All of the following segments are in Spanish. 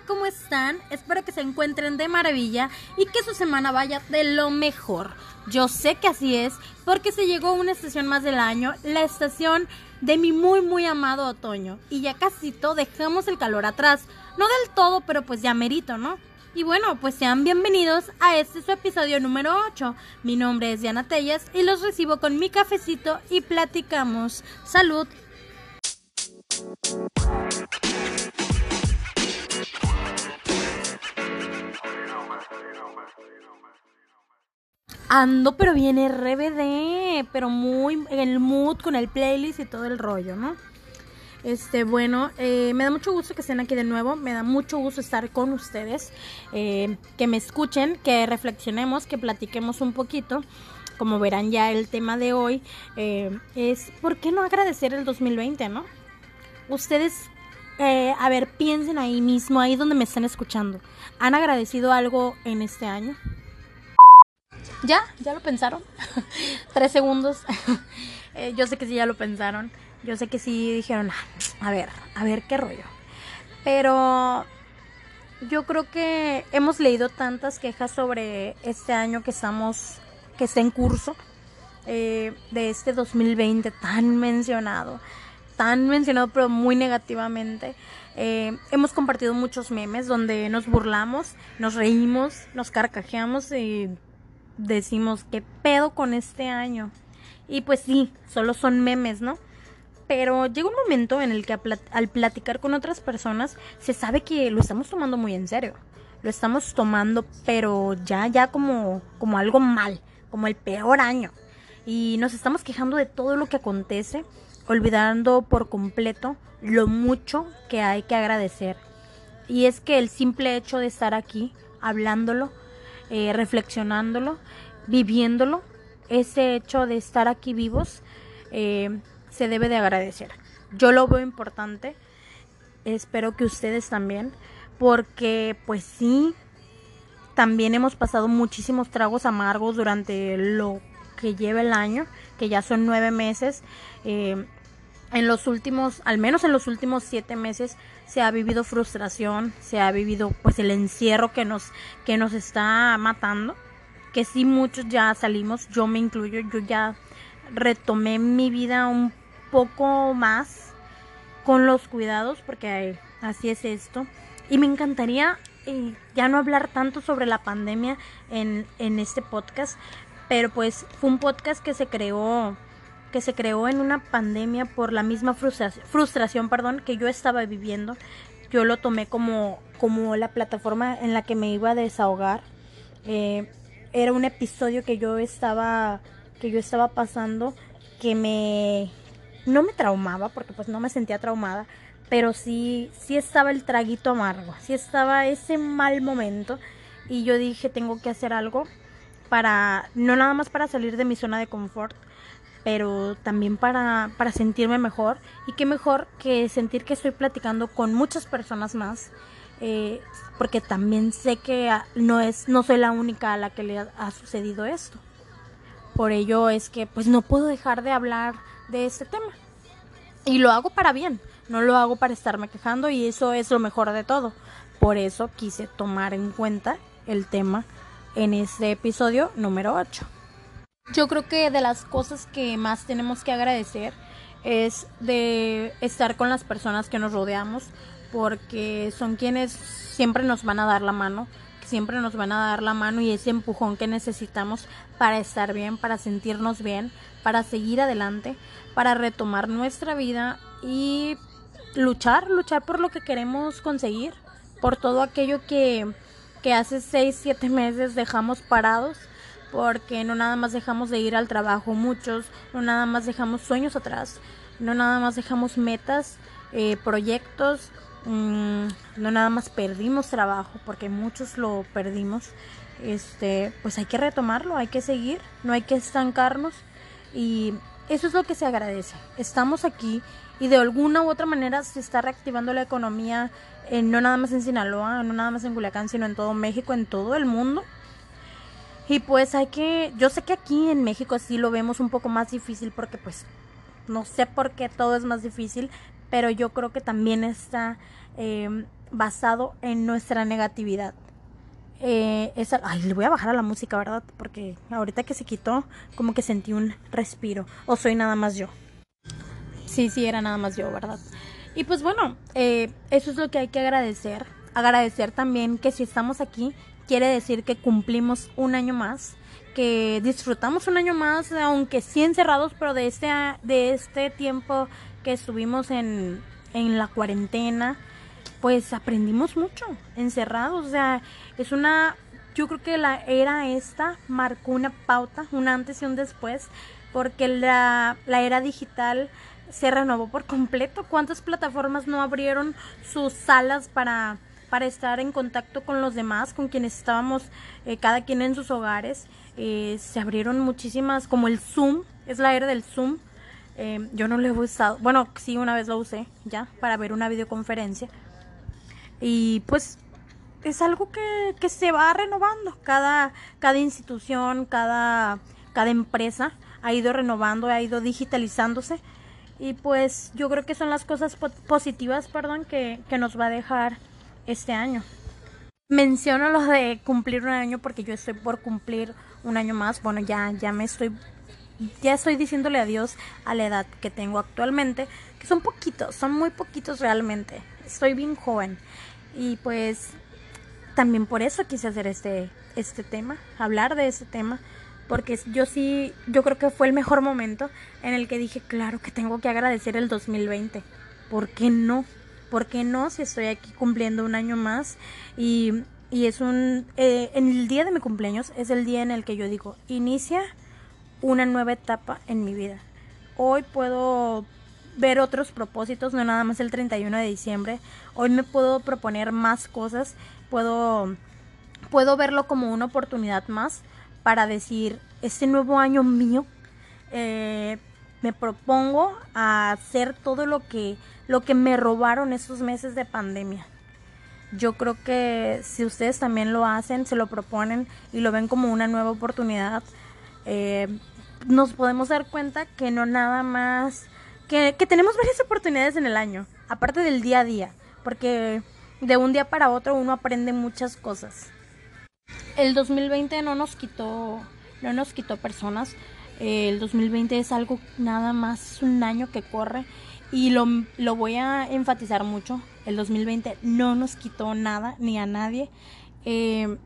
¿cómo están? Espero que se encuentren de maravilla y que su semana vaya de lo mejor. Yo sé que así es porque se llegó una estación más del año, la estación de mi muy muy amado otoño. Y ya casi todo dejamos el calor atrás. No del todo, pero pues ya merito, ¿no? Y bueno, pues sean bienvenidos a este su episodio número 8. Mi nombre es Diana Tellas y los recibo con mi cafecito y platicamos. Salud. Ando, pero viene RBD, pero muy en el mood con el playlist y todo el rollo, ¿no? Este, bueno, eh, me da mucho gusto que estén aquí de nuevo, me da mucho gusto estar con ustedes, eh, que me escuchen, que reflexionemos, que platiquemos un poquito. Como verán ya el tema de hoy eh, es ¿por qué no agradecer el 2020, no? Ustedes, a ver, piensen ahí mismo, ahí donde me están escuchando. ¿Han agradecido algo en este año? ¿Ya? ¿Ya lo pensaron? Tres segundos. Eh, yo sé que sí ya lo pensaron. Yo sé que sí dijeron, ah, a ver, a ver qué rollo. Pero yo creo que hemos leído tantas quejas sobre este año que estamos, que está en curso, eh, de este 2020 tan mencionado, tan mencionado pero muy negativamente. Eh, hemos compartido muchos memes donde nos burlamos, nos reímos, nos carcajeamos y decimos, ¿qué pedo con este año? Y pues sí, solo son memes, ¿no? Pero llega un momento en el que al platicar con otras personas se sabe que lo estamos tomando muy en serio. Lo estamos tomando, pero ya, ya como, como algo mal, como el peor año. Y nos estamos quejando de todo lo que acontece, olvidando por completo lo mucho que hay que agradecer. Y es que el simple hecho de estar aquí, hablándolo, eh, reflexionándolo, viviéndolo, ese hecho de estar aquí vivos eh, se debe de agradecer. Yo lo veo importante, espero que ustedes también, porque pues sí, también hemos pasado muchísimos tragos amargos durante lo que lleva el año, que ya son nueve meses. Eh, en los últimos, al menos en los últimos siete meses, se ha vivido frustración, se ha vivido pues el encierro que nos, que nos está matando, que sí muchos ya salimos, yo me incluyo, yo ya retomé mi vida un poco más con los cuidados, porque así es esto. Y me encantaría eh, ya no hablar tanto sobre la pandemia en, en este podcast, pero pues fue un podcast que se creó que se creó en una pandemia por la misma frustración, frustración perdón, que yo estaba viviendo. Yo lo tomé como, como la plataforma en la que me iba a desahogar. Eh, era un episodio que yo estaba que yo estaba pasando que me no me traumaba porque pues no me sentía traumada pero sí sí estaba el traguito amargo sí estaba ese mal momento y yo dije tengo que hacer algo para no nada más para salir de mi zona de confort pero también para, para sentirme mejor. Y qué mejor que sentir que estoy platicando con muchas personas más eh, porque también sé que no es no soy la única a la que le ha, sucedido esto. Por ello es que pues no puedo dejar de hablar de este tema. Y lo hago para bien no lo hago para estarme quejando y eso es lo mejor de todo. Por eso quise tomar en cuenta el tema en este episodio número 8 yo creo que de las cosas que más tenemos que agradecer es de estar con las personas que nos rodeamos, porque son quienes siempre nos van a dar la mano, siempre nos van a dar la mano y ese empujón que necesitamos para estar bien, para sentirnos bien, para seguir adelante, para retomar nuestra vida y luchar, luchar por lo que queremos conseguir, por todo aquello que, que hace seis, siete meses dejamos parados porque no nada más dejamos de ir al trabajo muchos, no nada más dejamos sueños atrás, no nada más dejamos metas, eh, proyectos, mm, no nada más perdimos trabajo, porque muchos lo perdimos, este, pues hay que retomarlo, hay que seguir, no hay que estancarnos y eso es lo que se agradece. Estamos aquí y de alguna u otra manera se está reactivando la economía, no nada más en Sinaloa, no nada más en Culiacán, sino en todo México, en todo el mundo. Y pues hay que, yo sé que aquí en México sí lo vemos un poco más difícil porque pues no sé por qué todo es más difícil, pero yo creo que también está em, basado en nuestra negatividad. Eh, ay, le voy a bajar a la música, ¿verdad? Porque ahorita que se quitó, como que sentí un respiro. O soy nada más yo. Sí, sí, era nada más yo, ¿verdad? Y pues bueno, eh, eso es lo que hay que agradecer. Agradecer también que si estamos aquí, quiere decir que cumplimos un año más, que disfrutamos un año más, aunque sí encerrados, pero de este, de este tiempo que estuvimos en, en la cuarentena, pues aprendimos mucho, encerrados. O sea, es una, yo creo que la era esta marcó una pauta, un antes y un después, porque la, la era digital se renovó por completo. ¿Cuántas plataformas no abrieron sus salas para, para estar en contacto con los demás, con quienes estábamos eh, cada quien en sus hogares? Eh, se abrieron muchísimas, como el Zoom, es la era del Zoom. Eh, yo no lo he usado, bueno, sí, una vez lo usé ya para ver una videoconferencia. Y pues es algo que, que se va renovando. Cada, cada institución, cada, cada empresa ha ido renovando, ha ido digitalizándose y pues yo creo que son las cosas positivas, perdón, que, que nos va a dejar este año. Menciono lo de cumplir un año porque yo estoy por cumplir un año más. Bueno, ya, ya me estoy, ya estoy diciéndole adiós a la edad que tengo actualmente, que son poquitos, son muy poquitos realmente. Estoy bien joven y pues también por eso quise hacer este, este tema, hablar de este tema porque yo sí, yo creo que fue el mejor momento en el que dije, claro que tengo que agradecer el 2020. ¿Por qué no? ¿Por qué no si estoy aquí cumpliendo un año más? Y, y es un, eh, en el día de mi cumpleaños es el día en el que yo digo, inicia una nueva etapa en mi vida. Hoy puedo ver otros propósitos, no nada más el 31 de diciembre. Hoy me puedo proponer más cosas, puedo, puedo verlo como una oportunidad más para decir, este nuevo año mío, eh, me propongo a hacer todo lo que, lo que me robaron esos meses de pandemia. Yo creo que si ustedes también lo hacen, se lo proponen y lo ven como una nueva oportunidad, eh, nos podemos dar cuenta que no nada más, que, que tenemos varias oportunidades en el año, aparte del día a día, porque de un día para otro uno aprende muchas cosas el 2020 no nos quitó, no nos quitó personas. El 2020 es algo nada más un año que corre y lo, lo voy a enfatizar mucho. El 2020 no nos quitó nada ni a nadie. Eh,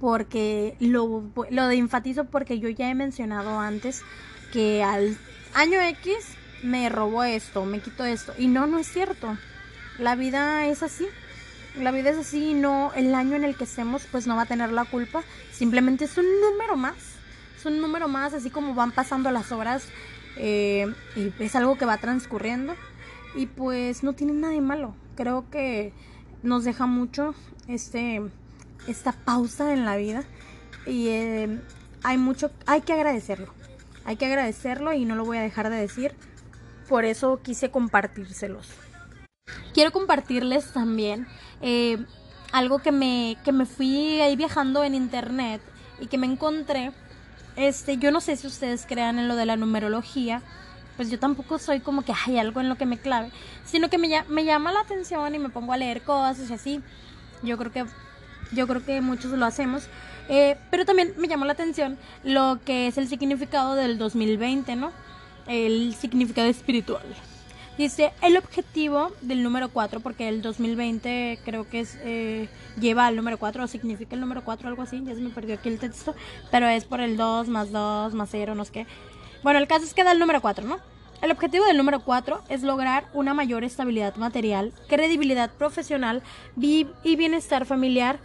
porque lo, lo de enfatizo porque yo ya he mencionado antes que al año X me robó esto, me quitó esto. Y no, no es cierto. La vida es así la vida es así y no el año en el que estemos pues no va a tener la culpa, simplemente es un número más, es un número más así como van pasando las horas eh, y es algo que va transcurriendo y pues no tiene nada de malo, creo que nos deja mucho este esta pausa en la vida y eh, hay mucho, hay que agradecerlo, hay que agradecerlo y no lo voy a dejar de decir, por eso quise compartírselos. Quiero compartirles también eh, algo que me, que me fui ahí viajando en internet y que me encontré. Este, yo no sé si ustedes crean en lo de la numerología, pues yo tampoco soy como que hay algo en lo que me clave, sino que me, me llama la atención y me pongo a leer cosas y así. Yo creo que, yo creo que muchos lo hacemos. Eh, pero también me llamó la atención lo que es el significado del 2020, ¿no? El significado espiritual. Dice, el objetivo del número 4, porque el 2020 creo que es eh, lleva al número 4, o significa el número 4, algo así, ya se me perdió aquí el texto, pero es por el 2 más 2 más 0, no sé qué. Bueno, el caso es que da el número 4, ¿no? El objetivo del número 4 es lograr una mayor estabilidad material, credibilidad profesional y bienestar familiar,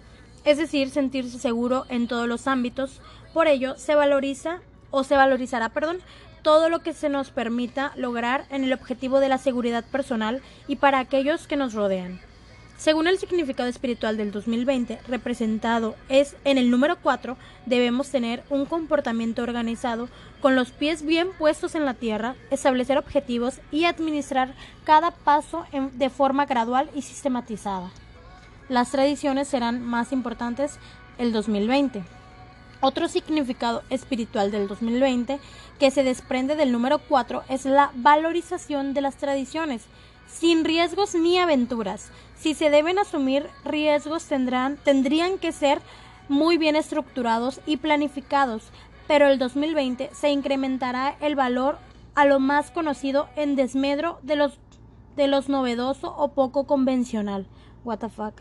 es decir, sentirse seguro en todos los ámbitos. Por ello, se valoriza o se valorizará, perdón, todo lo que se nos permita lograr en el objetivo de la seguridad personal y para aquellos que nos rodean. Según el significado espiritual del 2020, representado es en el número 4, debemos tener un comportamiento organizado, con los pies bien puestos en la tierra, establecer objetivos y administrar cada paso de forma gradual y sistematizada. Las tradiciones serán más importantes el 2020. Otro significado espiritual del 2020 que se desprende del número 4 es la valorización de las tradiciones. sin riesgos ni aventuras. Si se deben asumir riesgos tendrán, tendrían que ser muy bien estructurados y planificados, pero el 2020 se incrementará el valor a lo más conocido en desmedro de los de los novedoso o poco convencional. What the fuck.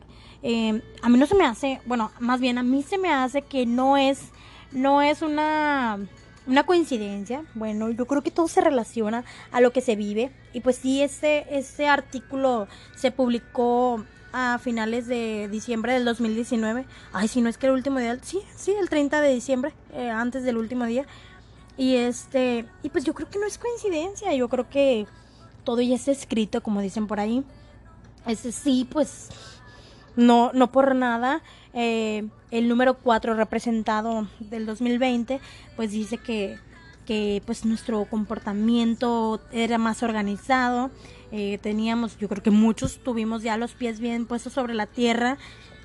Eh, a mí no se me hace, bueno, más bien a mí se me hace que no es, no es una, una coincidencia. Bueno, yo creo que todo se relaciona a lo que se vive. Y pues sí, este, este artículo se publicó a finales de diciembre del 2019. Ay, si no es que el último día, sí, sí, el 30 de diciembre, eh, antes del último día. Y este, y pues yo creo que no es coincidencia, yo creo que todo ya está escrito, como dicen por ahí. Ese sí, pues no, no por nada. Eh, el número 4 representado del 2020, pues dice que, que pues nuestro comportamiento era más organizado. Eh, teníamos, yo creo que muchos tuvimos ya los pies bien puestos sobre la tierra.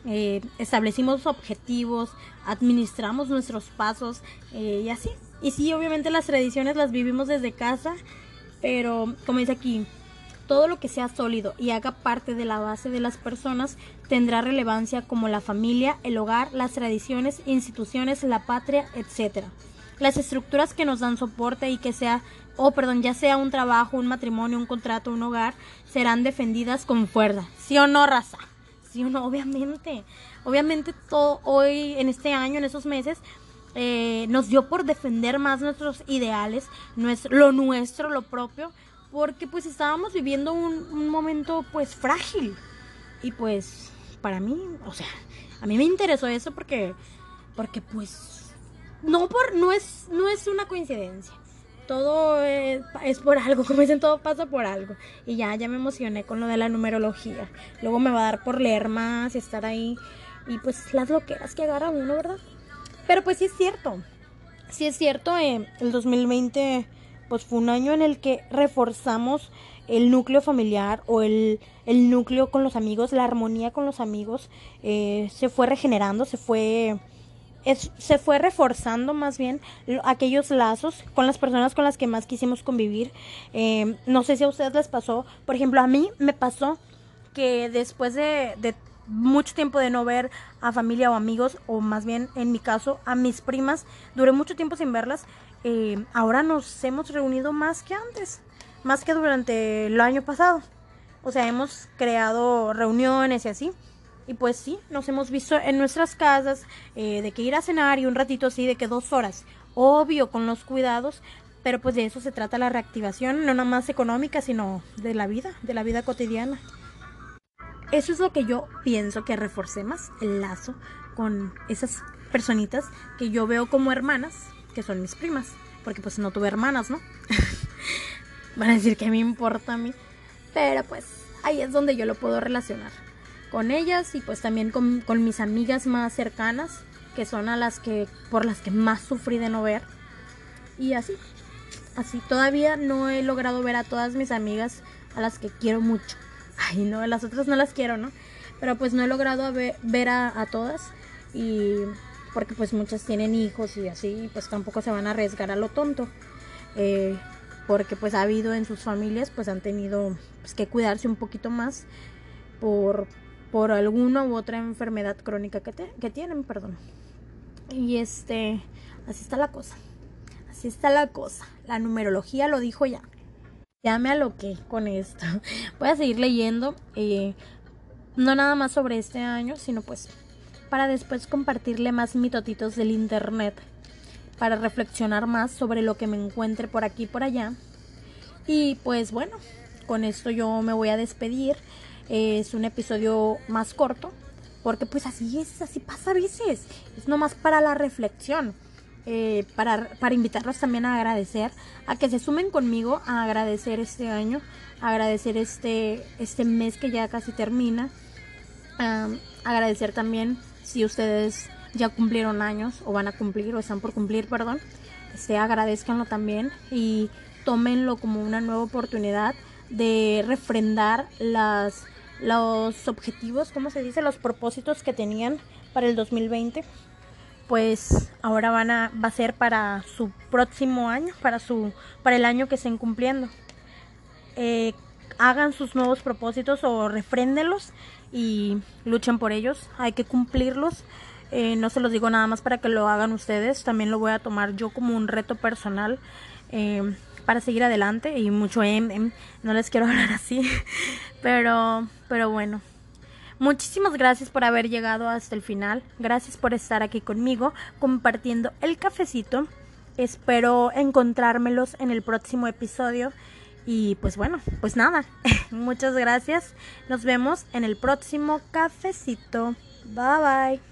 Eh, establecimos objetivos, administramos nuestros pasos y así. Y sí, obviamente las tradiciones las vivimos desde casa pero, como dice aquí, todo lo que sea sólido y haga parte de la base de las personas tendrá relevancia como la familia, el hogar, las tradiciones, instituciones, la patria, etc. Las estructuras que nos dan soporte y que sea, oh perdón, ya sea un trabajo, un matrimonio, un contrato, un hogar, serán defendidas con fuerza. ¿Sí o no, raza? Sí o no, obviamente. Obviamente todo hoy, en este año, en esos meses, eh, nos dio por defender más nuestros ideales, nuestro, lo nuestro, lo propio, porque pues estábamos viviendo un, momento pues frágil. Y pues para mí, o sea, a mí me interesó eso porque, porque pues no por, no es, no es una coincidencia. Todo es, por algo, como dicen, todo pasa por algo. Y ya, ya me emocioné con lo de la numerología. Luego me va a dar por leer más y estar ahí. Y pues las loqueras que agarra uno, ¿verdad? Pero pues sí es cierto. Sí es cierto, eh, el 2020 pues fue un año en el que reforzamos el núcleo familiar o el, el núcleo con los amigos, la armonía con los amigos eh, se fue regenerando, se fue se fue reforzando más bien aquellos lazos con las personas con las que más quisimos convivir. Eh, no sé si a ustedes les pasó, por ejemplo, a mí me pasó que después de, de mucho tiempo de no ver a familia o amigos, o más bien en mi caso a mis primas, duré mucho tiempo sin verlas. Eh, ahora nos hemos reunido más que antes, más que durante el año pasado. O sea, hemos creado reuniones y así. Y pues sí, nos hemos visto en nuestras casas, eh, de que ir a cenar y un ratito así, de que dos horas. Obvio, con los cuidados, pero pues de eso se trata la reactivación, no nada más económica, sino de la vida, de la vida cotidiana. Eso es lo que yo pienso que reforcé más el lazo con esas personitas que yo veo como hermanas, que son mis primas, porque pues no tuve hermanas, ¿no? Van a decir que me importa a mí, pero pues ahí es donde yo lo puedo relacionar con ellas y pues también con, con mis amigas más cercanas, que son a las que por las que más sufrí de no ver. Y así, así todavía no he logrado ver a todas mis amigas a las que quiero mucho ay no, las otras no las quiero, ¿no? Pero pues no he logrado ver, a, todas y porque pues muchas tienen hijos y así, pues tampoco se van a arriesgar a lo tonto. Eh, porque pues ha habido en sus familias, pues han tenido pues, que cuidarse un poquito más por, por alguna u otra enfermedad crónica que, que tienen, perdón. Y este, así está la cosa. Así está la cosa. La numerología lo dijo ya ya me aloqué con esto. Voy a seguir leyendo, eh, no nada más sobre este año, sino pues para después compartirle más mitotitos del internet, para reflexionar más sobre lo que me encuentre por aquí y por allá. Y pues bueno, con esto yo me voy a despedir. Es un episodio más corto, porque pues así es, así pasa a veces. Es nomás para la reflexión. Eh, para, para invitarlos también a agradecer, a que se sumen conmigo a agradecer este año, agradecer este, este mes que ya casi termina, agradecer también si ustedes ya cumplieron años o van a cumplir o están por cumplir, perdón, este, agradezcanlo también y tómenlo como una nueva oportunidad de refrendar las, los objetivos, ¿cómo se dice? Los propósitos que tenían para el 2020 pues ahora van a, va a ser para su próximo año, para, su, para el año que estén cumpliendo. Eh, hagan sus nuevos propósitos o refréndenlos y luchen por ellos. Hay que cumplirlos. Eh, no se los digo nada más para que lo hagan ustedes, también lo voy a tomar yo como un reto personal eh, para seguir adelante y mucho em, no les quiero hablar así, pero, pero bueno. Muchísimas gracias por haber llegado hasta el final. Gracias por estar aquí conmigo compartiendo el cafecito. Espero encontrármelos en el próximo episodio. Y pues bueno, pues nada. Muchas gracias. Nos vemos en el próximo cafecito. Bye bye.